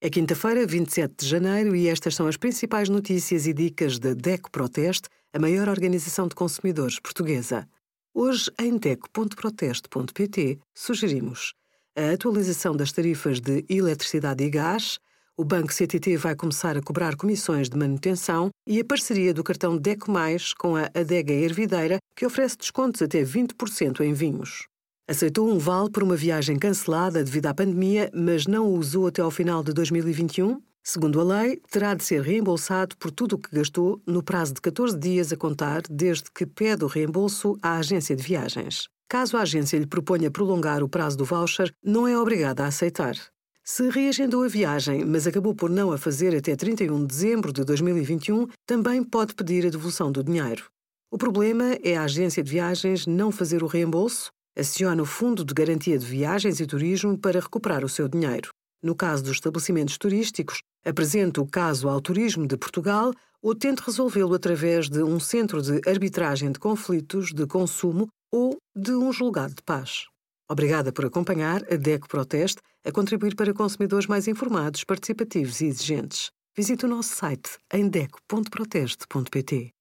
É quinta-feira, 27 de janeiro, e estas são as principais notícias e dicas da DECO Proteste, a maior organização de consumidores portuguesa. Hoje, em DECO.proteste.pt, sugerimos a atualização das tarifas de eletricidade e gás, o Banco CTT vai começar a cobrar comissões de manutenção e a parceria do cartão DECO Mais com a Adega Ervideira, que oferece descontos até 20% em vinhos. Aceitou um vale por uma viagem cancelada devido à pandemia, mas não o usou até ao final de 2021? Segundo a lei, terá de ser reembolsado por tudo o que gastou no prazo de 14 dias a contar desde que pede o reembolso à agência de viagens. Caso a agência lhe proponha prolongar o prazo do voucher, não é obrigada a aceitar. Se reagendou a viagem, mas acabou por não a fazer até 31 de dezembro de 2021, também pode pedir a devolução do dinheiro. O problema é a agência de viagens não fazer o reembolso aciona o Fundo de Garantia de Viagens e Turismo para recuperar o seu dinheiro. No caso dos estabelecimentos turísticos, apresente o caso ao Turismo de Portugal ou tente resolvê-lo através de um centro de arbitragem de conflitos de consumo ou de um julgado de paz. Obrigada por acompanhar a DECO Proteste a contribuir para consumidores mais informados, participativos e exigentes. Visite o nosso site em deco.proteste.pt.